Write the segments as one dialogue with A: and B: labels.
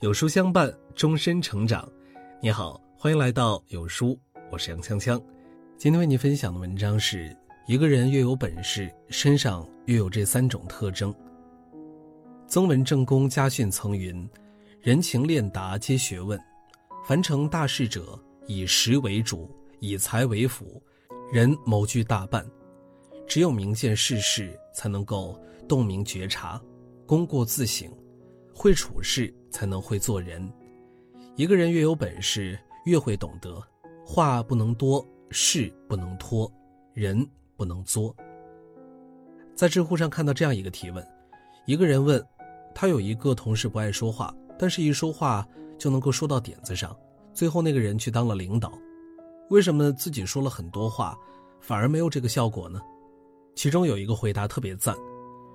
A: 有书相伴，终身成长。你好，欢迎来到有书，我是杨锵锵。今天为你分享的文章是：一个人越有本事，身上越有这三种特征。曾文正公家训曾云：“人情练达皆学问，凡成大事者，以识为主，以才为辅，人谋居大半。只有明见世事，才能够洞明觉察，功过自省。”会处事才能会做人，一个人越有本事，越会懂得，话不能多，事不能拖，人不能作。在知乎上看到这样一个提问，一个人问，他有一个同事不爱说话，但是一说话就能够说到点子上，最后那个人去当了领导，为什么自己说了很多话，反而没有这个效果呢？其中有一个回答特别赞，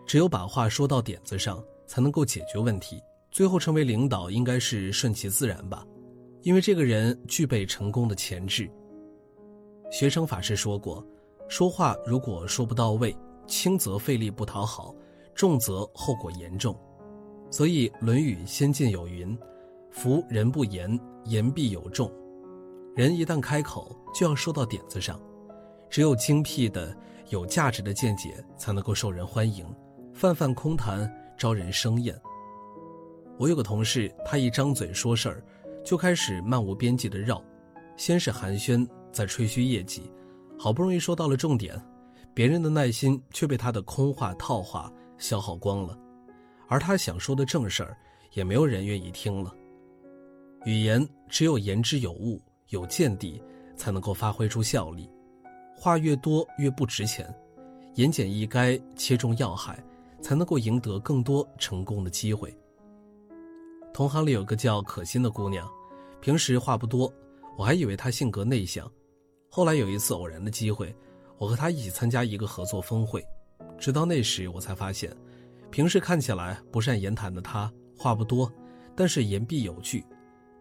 A: 只有把话说到点子上。才能够解决问题，最后成为领导应该是顺其自然吧，因为这个人具备成功的潜质。学生法师说过，说话如果说不到位，轻则费力不讨好，重则后果严重。所以《论语先进》有云：“夫人不言，言必有重。”人一旦开口，就要说到点子上，只有精辟的、有价值的见解才能够受人欢迎，泛泛空谈。招人生厌。我有个同事，他一张嘴说事儿，就开始漫无边际的绕，先是寒暄，再吹嘘业绩，好不容易说到了重点，别人的耐心却被他的空话套话消耗光了，而他想说的正事儿，也没有人愿意听了。语言只有言之有物、有见地，才能够发挥出效力，话越多越不值钱，言简意赅，切中要害。才能够赢得更多成功的机会。同行里有个叫可心的姑娘，平时话不多，我还以为她性格内向。后来有一次偶然的机会，我和她一起参加一个合作峰会，直到那时我才发现，平时看起来不善言谈的她，话不多，但是言必有据。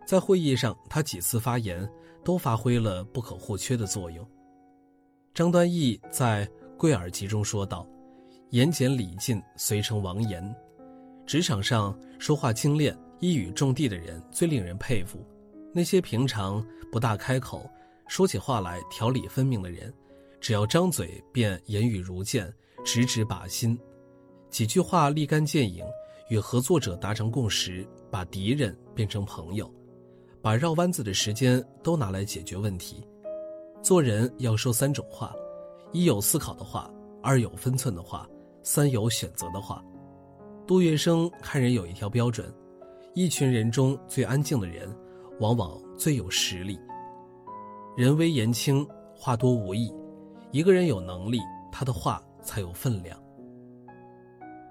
A: 在会议上，她几次发言都发挥了不可或缺的作用。张端义在《贵耳集》中说道。言简理尽，随成王言。职场上说话精炼、一语中的的人最令人佩服。那些平常不大开口、说起话来条理分明的人，只要张嘴便言语如剑，直指靶心。几句话立竿见影，与合作者达成共识，把敌人变成朋友，把绕弯子的时间都拿来解决问题。做人要说三种话：一有思考的话，二有分寸的话。三有选择的话，杜月笙看人有一条标准：一群人中最安静的人，往往最有实力。人微言轻，话多无益。一个人有能力，他的话才有分量。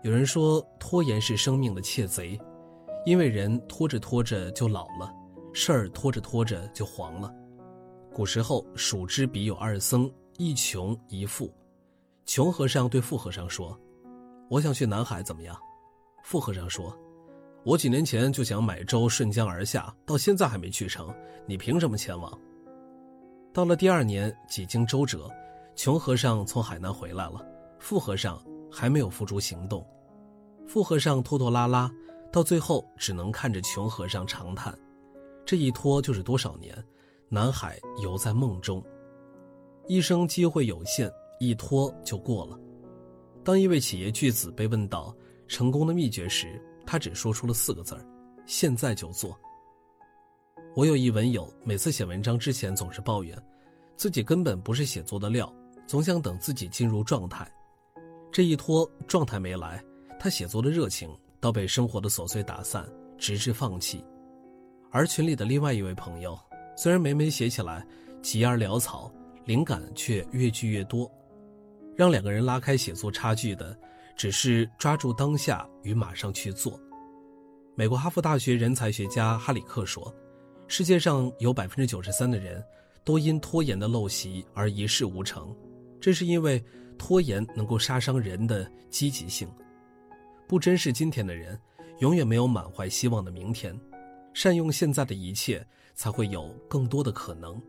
A: 有人说拖延是生命的窃贼，因为人拖着拖着就老了，事儿拖着拖着就黄了。古时候，蜀之彼有二僧，一穷一富。穷和尚对富和尚说：“我想去南海，怎么样？”富和尚说：“我几年前就想买舟顺江而下，到现在还没去成，你凭什么前往？”到了第二年，几经周折，穷和尚从海南回来了，富和尚还没有付诸行动。富和尚拖拖拉拉，到最后只能看着穷和尚长叹：“这一拖就是多少年？南海犹在梦中，一生机会有限。”一拖就过了。当一位企业巨子被问到成功的秘诀时，他只说出了四个字儿：“现在就做。”我有一文友，每次写文章之前总是抱怨，自己根本不是写作的料，总想等自己进入状态。这一拖，状态没来，他写作的热情倒被生活的琐碎打散，直至放弃。而群里的另外一位朋友，虽然每每写起来急而潦草，灵感却越聚越多。让两个人拉开写作差距的，只是抓住当下与马上去做。美国哈佛大学人才学家哈里克说：“世界上有百分之九十三的人都因拖延的陋习而一事无成，这是因为拖延能够杀伤人的积极性。不珍视今天的人，永远没有满怀希望的明天。善用现在的一切，才会有更多的可能。”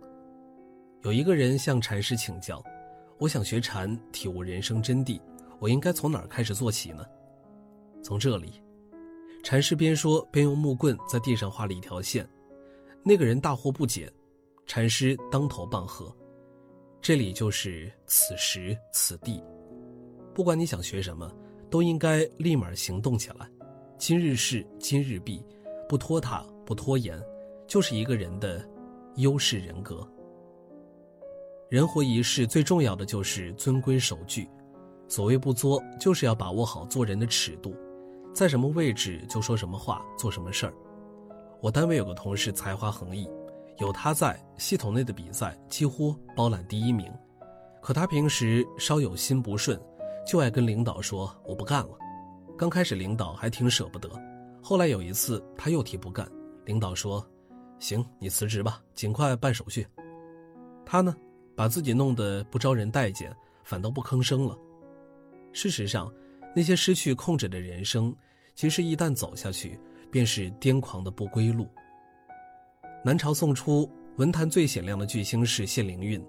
A: 有一个人向禅师请教。我想学禅，体悟人生真谛。我应该从哪儿开始做起呢？从这里，禅师边说边用木棍在地上画了一条线。那个人大惑不解，禅师当头棒喝：“这里就是此时此地，不管你想学什么，都应该立马行动起来。今日事今日毕，不拖沓不拖延，就是一个人的优势人格。人活一世，最重要的就是遵规守矩。所谓不作，就是要把握好做人的尺度，在什么位置就说什么话，做什么事儿。”我单位有个同事才华横溢，有他在，系统内的比赛几乎包揽第一名。可他平时稍有心不顺，就爱跟领导说我不干了。刚开始领导还挺舍不得，后来有一次他又提不干，领导说：“行，你辞职吧，尽快办手续。”他呢，把自己弄得不招人待见，反倒不吭声了。事实上，那些失去控制的人生，其实一旦走下去。便是癫狂的不归路。南朝宋初，文坛最显亮的巨星是谢灵运，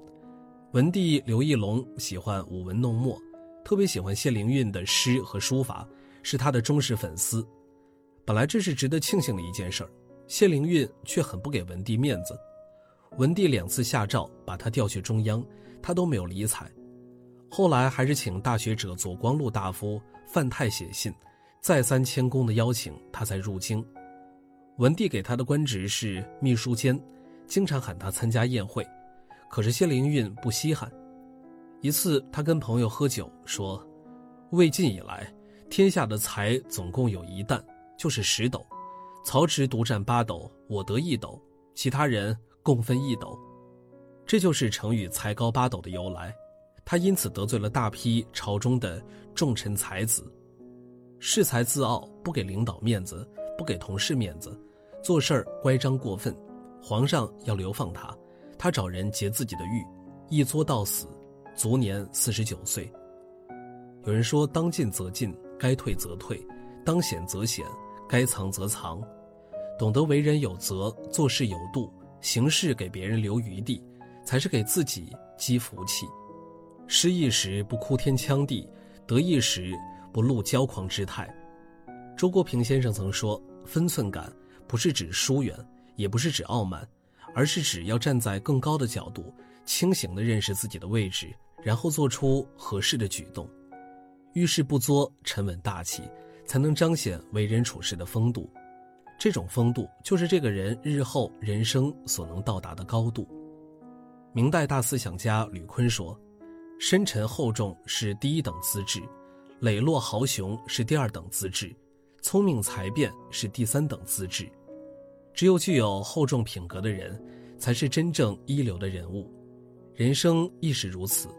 A: 文帝刘义隆喜欢舞文弄墨，特别喜欢谢灵运的诗和书法，是他的忠实粉丝。本来这是值得庆幸的一件事儿，谢灵运却很不给文帝面子。文帝两次下诏把他调去中央，他都没有理睬。后来还是请大学者左光禄大夫范泰写信。再三谦恭的邀请，他才入京。文帝给他的官职是秘书监，经常喊他参加宴会。可是谢灵运不稀罕。一次，他跟朋友喝酒，说：“魏晋以来，天下的财总共有一担，就是十斗。曹植独占八斗，我得一斗，其他人共分一斗。这就是成语‘才高八斗’的由来。他因此得罪了大批朝中的重臣才子。”恃才自傲，不给领导面子，不给同事面子，做事儿乖张过分，皇上要流放他，他找人劫自己的狱，一作到死，卒年四十九岁。有人说：当进则进，该退则退，当显则显，该藏则藏，懂得为人有责，做事有度，行事给别人留余地，才是给自己积福气。失意时不哭天抢地，得意时。不露骄狂之态。周国平先生曾说：“分寸感不是指疏远，也不是指傲慢，而是指要站在更高的角度，清醒地认识自己的位置，然后做出合适的举动。遇事不作，沉稳大气，才能彰显为人处事的风度。这种风度，就是这个人日后人生所能到达的高度。”明代大思想家吕坤说：“深沉厚重是第一等资质。”磊落豪雄是第二等资质，聪明才辩是第三等资质。只有具有厚重品格的人，才是真正一流的人物。人生亦是如此，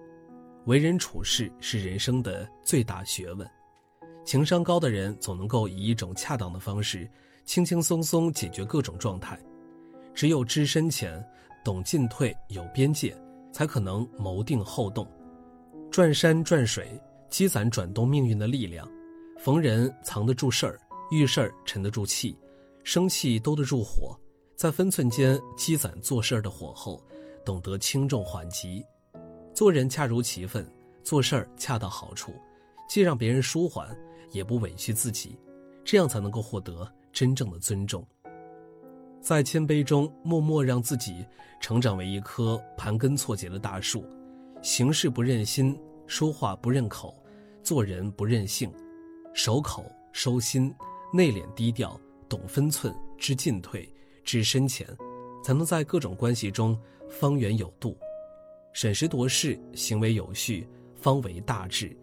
A: 为人处事是人生的最大学问。情商高的人总能够以一种恰当的方式，轻轻松松解决各种状态。只有知深浅、懂进退、有边界，才可能谋定后动。转山转水。积攒转动命运的力量，逢人藏得住事儿，遇事儿沉得住气，生气兜得住火，在分寸间积攒做事儿的火候，懂得轻重缓急，做人恰如其分，做事儿恰到好处，既让别人舒缓，也不委屈自己，这样才能够获得真正的尊重。在谦卑中默默让自己成长为一棵盘根错节的大树，行事不认心。说话不认口，做人不任性，守口收心，内敛低调，懂分寸，知进退，知深浅，才能在各种关系中方圆有度，审时度势，行为有序，方为大智。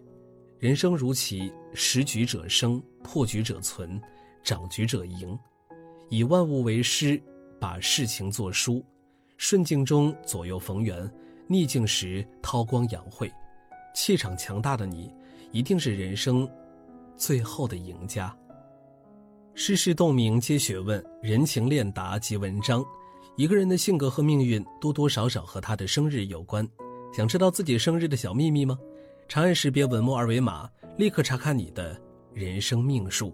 A: 人生如棋，识局者生，破局者存，长局者赢。以万物为师，把事情做书，顺境中左右逢源，逆境时韬光养晦。气场强大的你，一定是人生最后的赢家。世事洞明皆学问，人情练达即文章。一个人的性格和命运，多多少少和他的生日有关。想知道自己生日的小秘密吗？长按识别文末二维码，立刻查看你的人生命数。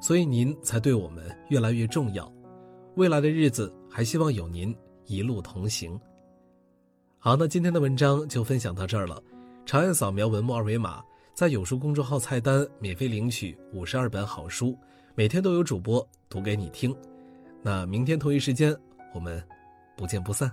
A: 所以您才对我们越来越重要。未来的日子还希望有您一路同行。好，那今天的文章就分享到这儿了。长按扫描文末二维码。在有书公众号菜单免费领取五十二本好书，每天都有主播读给你听。那明天同一时间，我们不见不散。